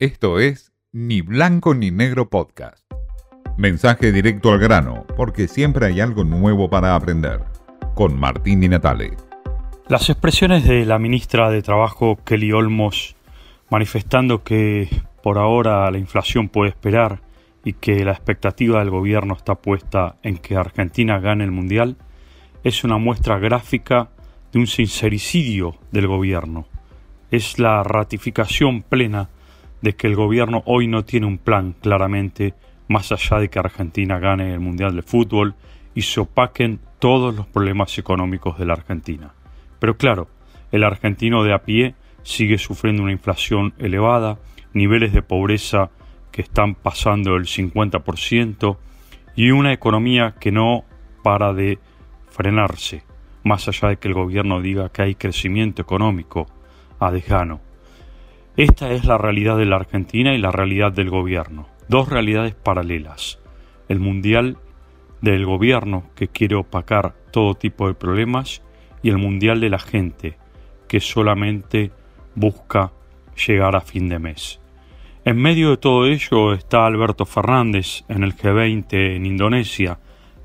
Esto es Ni Blanco ni Negro Podcast. Mensaje directo al grano, porque siempre hay algo nuevo para aprender. Con Martín Di Natale. Las expresiones de la ministra de Trabajo Kelly Olmos manifestando que por ahora la inflación puede esperar y que la expectativa del gobierno está puesta en que Argentina gane el Mundial es una muestra gráfica de un sincericidio del gobierno. Es la ratificación plena de que el gobierno hoy no tiene un plan claramente, más allá de que Argentina gane el Mundial de Fútbol y se opaquen todos los problemas económicos de la Argentina. Pero claro, el argentino de a pie sigue sufriendo una inflación elevada, niveles de pobreza que están pasando el 50% y una economía que no para de frenarse más allá de que el gobierno diga que hay crecimiento económico a dejano. Esta es la realidad de la Argentina y la realidad del gobierno, dos realidades paralelas. El mundial del gobierno que quiere opacar todo tipo de problemas y el mundial de la gente que solamente busca llegar a fin de mes. En medio de todo ello está Alberto Fernández en el G20 en Indonesia,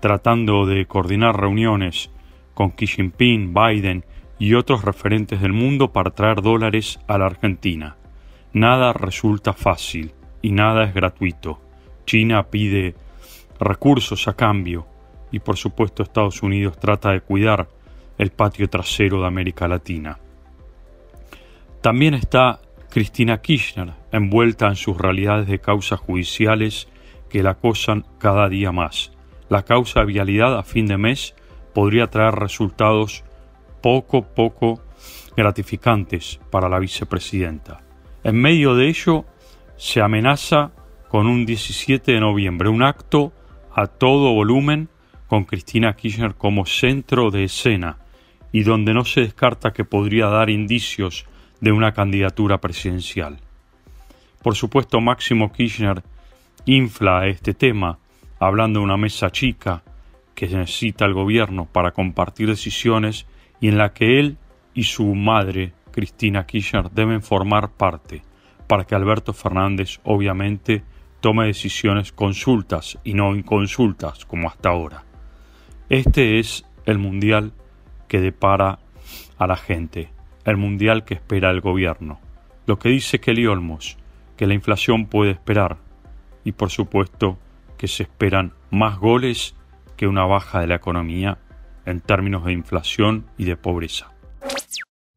tratando de coordinar reuniones con Xi Jinping, Biden y otros referentes del mundo para traer dólares a la Argentina. Nada resulta fácil y nada es gratuito. China pide recursos a cambio y por supuesto Estados Unidos trata de cuidar el patio trasero de América Latina. También está Cristina Kirchner envuelta en sus realidades de causas judiciales que la acosan cada día más. La causa de vialidad a fin de mes podría traer resultados poco, poco gratificantes para la vicepresidenta. En medio de ello, se amenaza con un 17 de noviembre, un acto a todo volumen con Cristina Kirchner como centro de escena y donde no se descarta que podría dar indicios de una candidatura presidencial. Por supuesto, Máximo Kirchner infla este tema hablando de una mesa chica que necesita el gobierno para compartir decisiones y en la que él y su madre, Cristina Kirchner, deben formar parte, para que Alberto Fernández obviamente tome decisiones consultas y no inconsultas como hasta ahora. Este es el mundial que depara a la gente, el mundial que espera el gobierno. Lo que dice Kelly Olmos, que la inflación puede esperar y por supuesto que se esperan más goles que una baja de la economía en términos de inflación y de pobreza.